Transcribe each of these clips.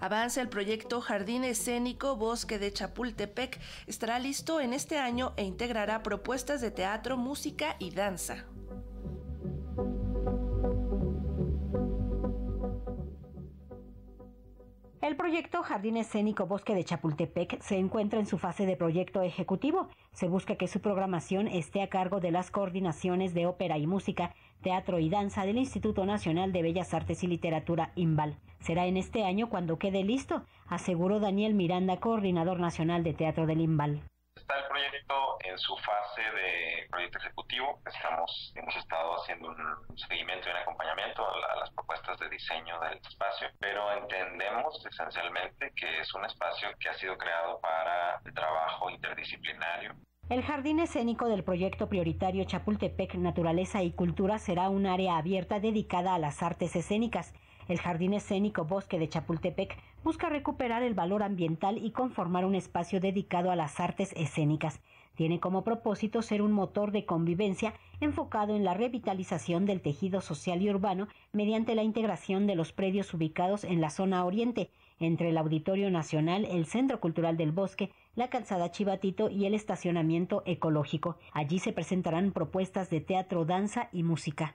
Avanza el proyecto Jardín Escénico Bosque de Chapultepec. Estará listo en este año e integrará propuestas de teatro, música y danza. El proyecto Jardín Escénico Bosque de Chapultepec se encuentra en su fase de proyecto ejecutivo. Se busca que su programación esté a cargo de las coordinaciones de ópera y música, teatro y danza del Instituto Nacional de Bellas Artes y Literatura IMBAL. Será en este año cuando quede listo, aseguró Daniel Miranda, coordinador nacional de teatro del IMBAL. En su fase de proyecto ejecutivo. Estamos, hemos estado haciendo un seguimiento y un acompañamiento a, las propuestas de diseño del espacio, pero entendemos esencialmente que es un espacio que ha sido creado para el trabajo interdisciplinario. El jardín escénico del proyecto prioritario Chapultepec Naturaleza y Cultura será un área abierta dedicada a las artes escénicas el Jardín Escénico Bosque de Chapultepec busca recuperar el valor ambiental y conformar un espacio dedicado a las artes escénicas. Tiene como propósito ser un motor de convivencia enfocado en la revitalización del tejido social y urbano mediante la integración de los predios ubicados en la zona oriente, entre el Auditorio Nacional, el Centro Cultural del Bosque, la Calzada Chivatito y el estacionamiento ecológico. Allí se presentarán propuestas de teatro, danza y música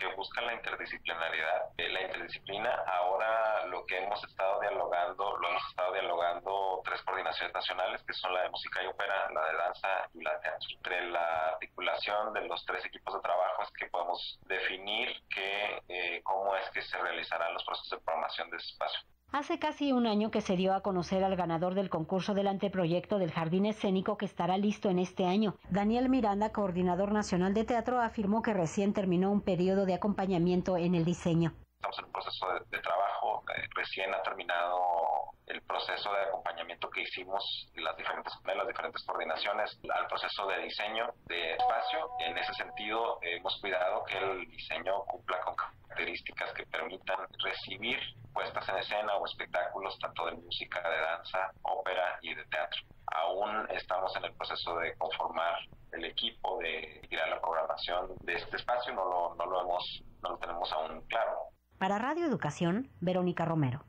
que busca la interdisciplinariedad eh, la interdisciplina ahora lo que hemos estado dialogando lo hemos estado dialogando tres coordinaciones nacionales que son la de música y ópera la de danza y la de teatro. Entre la articulación de los tres equipos de trabajo es que podemos definir que eh, cómo es que se realizarán los procesos de programación de ese espacio Hace casi un año que se dio a conocer al ganador del concurso del anteproyecto del Jardín Escénico que estará listo en este año. Daniel Miranda, coordinador nacional de teatro, afirmó que recién terminó un periodo de acompañamiento en el diseño. Estamos en un proceso de, trabajo, eh, recién ha terminado el proceso de acompañamiento que hicimos las diferentes las diferentes coordinaciones al proceso de diseño de En ese sentido, hemos cuidado que el diseño cumpla con características que permitan recibir puestas en escena o espectáculos tanto de música, de danza, ópera y de teatro. Aún estamos en el proceso de conformar el equipo, de ir a la programación de este espacio, no lo, no lo hemos, no lo tenemos aún claro. Para Radio Educación, Verónica Romero.